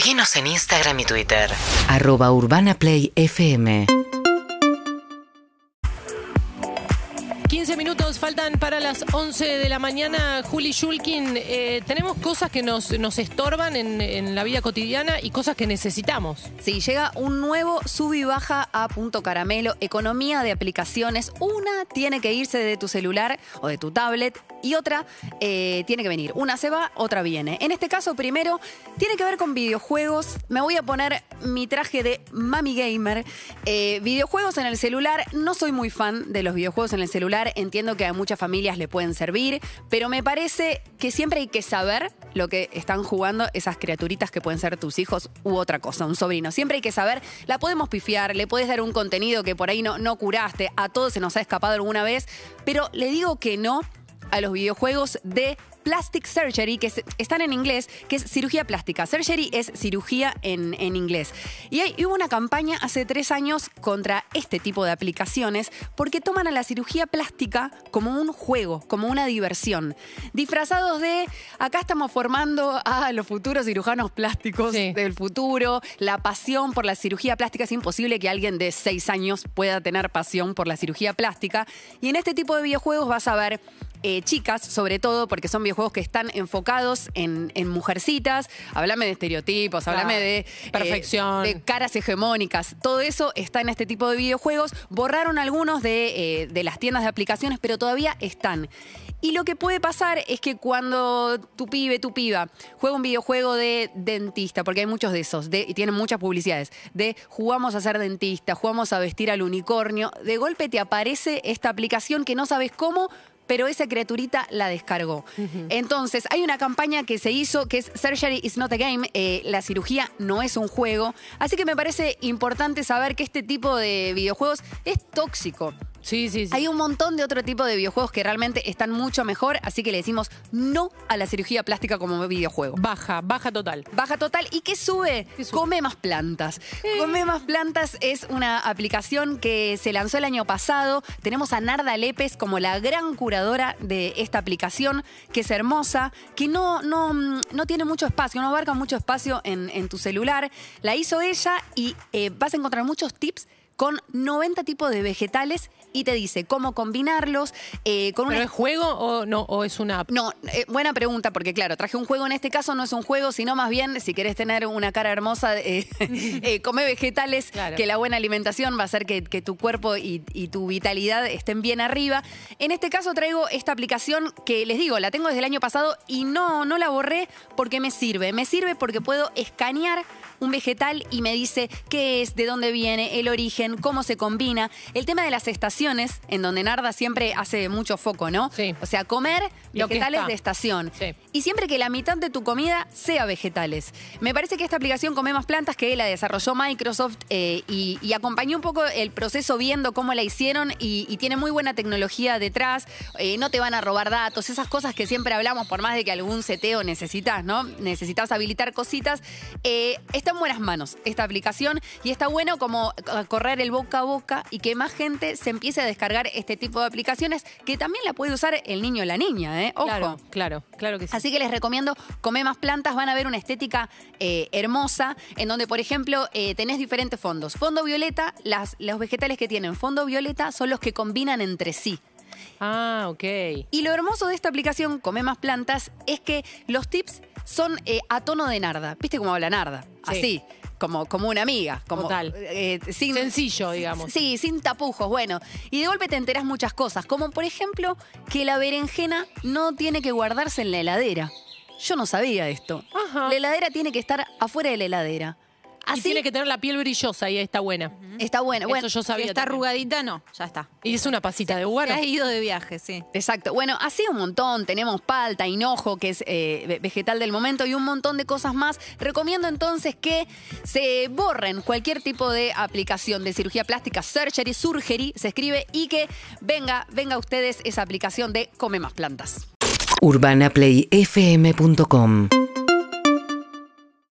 Seguinos en Instagram y Twitter. Arroba Urbana Play FM. 15 minutos faltan para las 11 de la mañana. Juli Shulkin, eh, tenemos cosas que nos, nos estorban en, en la vida cotidiana y cosas que necesitamos. Sí, llega un nuevo sub y baja a Punto Caramelo, economía de aplicaciones. Una tiene que irse de tu celular o de tu tablet y otra eh, tiene que venir. Una se va, otra viene. En este caso, primero, tiene que ver con videojuegos. Me voy a poner mi traje de Mami Gamer. Eh, videojuegos en el celular. No soy muy fan de los videojuegos en el celular. Entiendo que a muchas familias le pueden servir, pero me parece que siempre hay que saber lo que están jugando esas criaturitas que pueden ser tus hijos u otra cosa, un sobrino. Siempre hay que saber, la podemos pifiar, le puedes dar un contenido que por ahí no, no curaste, a todos se nos ha escapado alguna vez, pero le digo que no a los videojuegos de Plastic Surgery, que es- están en inglés, que es cirugía plástica. Surgery es cirugía en, en inglés. Y hay, hubo una campaña hace tres años contra este tipo de aplicaciones porque toman a la cirugía plástica como un juego, como una diversión. Disfrazados de, acá estamos formando a los futuros cirujanos plásticos Sí. del futuro, la pasión por la cirugía plástica. Es imposible que alguien de seis años pueda tener pasión por la cirugía plástica. Y en este tipo de videojuegos vas a ver eh, chicas, sobre todo, porque son videojuegos que están enfocados en, en mujercitas. Háblame de estereotipos, háblame Claro. de. eh, Perfección. de caras hegemónicas. Todo eso está en este tipo de videojuegos. Borraron algunos de, eh, de las tiendas de aplicaciones, pero todavía están. Y lo que puede pasar es que cuando tu pibe, tu piba, juega un videojuego de dentista, porque hay muchos de esos, de, y tienen muchas publicidades, de jugamos a ser dentista, jugamos a vestir al unicornio, de golpe te aparece esta aplicación que no sabes cómo, pero esa criaturita la descargó. Entonces, hay una campaña que se hizo que es Surgery is not a game, eh, la cirugía no es un juego, así que me parece importante saber que este tipo de videojuegos es tóxico. Sí, sí, sí. Hay un montón de otro tipo de videojuegos que realmente están mucho mejor, así que le decimos no a la cirugía plástica como videojuego. Baja, baja total. Baja total. ¿Y qué sube? ¿Qué sube? Come más plantas. Come más plantas es una aplicación que se lanzó el año pasado. Tenemos a Narda Lépez como la gran curadora de esta aplicación, que es hermosa, que no, no, no tiene mucho espacio, no abarca mucho espacio en, en tu celular. La hizo ella y eh, vas a encontrar muchos tips con 90 tipos de vegetales y te dice cómo combinarlos eh, con una ¿Pero es juego o no? ¿O es una app? no, eh, buena pregunta, porque claro, traje un juego en este caso, no es un juego, sino más bien, si querés tener una cara hermosa, eh, eh, come vegetales, Claro. que la buena alimentación va a hacer que, que tu cuerpo y, y tu vitalidad estén bien arriba. En este caso traigo esta aplicación que les digo, la tengo desde el año pasado y no, no la borré porque me sirve. Me sirve porque puedo escanear un vegetal y me dice qué es, de dónde viene, el origen, cómo se combina. El tema de las estaciones, en donde Narda siempre hace mucho foco, ¿no? Sí. O sea, comer Lo que vegetales de estación. Sí. Y siempre que la mitad de tu comida sea vegetales. Me parece que esta aplicación Come Más Plantas, que la desarrolló Microsoft eh, y, y acompañó un poco el proceso viendo cómo la hicieron y, y tiene muy buena tecnología detrás. Eh, no te van a robar datos, esas cosas que siempre hablamos, por más de que algún seteo necesitas, ¿no? Necesitas habilitar cositas. Eh, está en buenas manos esta aplicación y está bueno como eh, correr el boca a boca y que más gente se empiece a descargar este tipo de aplicaciones que también la puede usar el niño o la niña, ¿eh? Ojo. Claro, claro, claro que sí. Así que les recomiendo Come Más Plantas, van a ver una estética eh, hermosa, en donde, por ejemplo, eh, tenés diferentes fondos. Fondo violeta, las, los vegetales que tienen fondo violeta son los que combinan entre sí. Ah, ok. Y lo hermoso de esta aplicación, Come Más Plantas, es que los tips son eh, a tono de Narda. ¿Viste cómo habla Narda? Sí. Así, como, como una amiga. Como, Total. eh, sin, Sencillo, digamos. Sí, sin tapujos, bueno. Y de golpe te enterás muchas cosas, como por ejemplo que la berenjena no tiene que guardarse en la heladera. Yo no sabía esto. Ajá. La heladera tiene que estar afuera de la heladera. Y Así tiene que tener la piel brillosa y ahí está buena. está buena. Bueno, Eso yo Si sabía. está también. arrugadita, no, ya está. Y es una pasita de Se bueno. ha ido de viaje, sí. Exacto. Bueno, así un montón. Tenemos palta, hinojo, que es eh, ve- vegetal del momento, y un montón de cosas más. Recomiendo entonces que se borren cualquier tipo de aplicación de cirugía plástica, surgery, surgery, se escribe, y que venga, venga a ustedes esa aplicación de Come Más Plantas. UrbanaPlayFM.com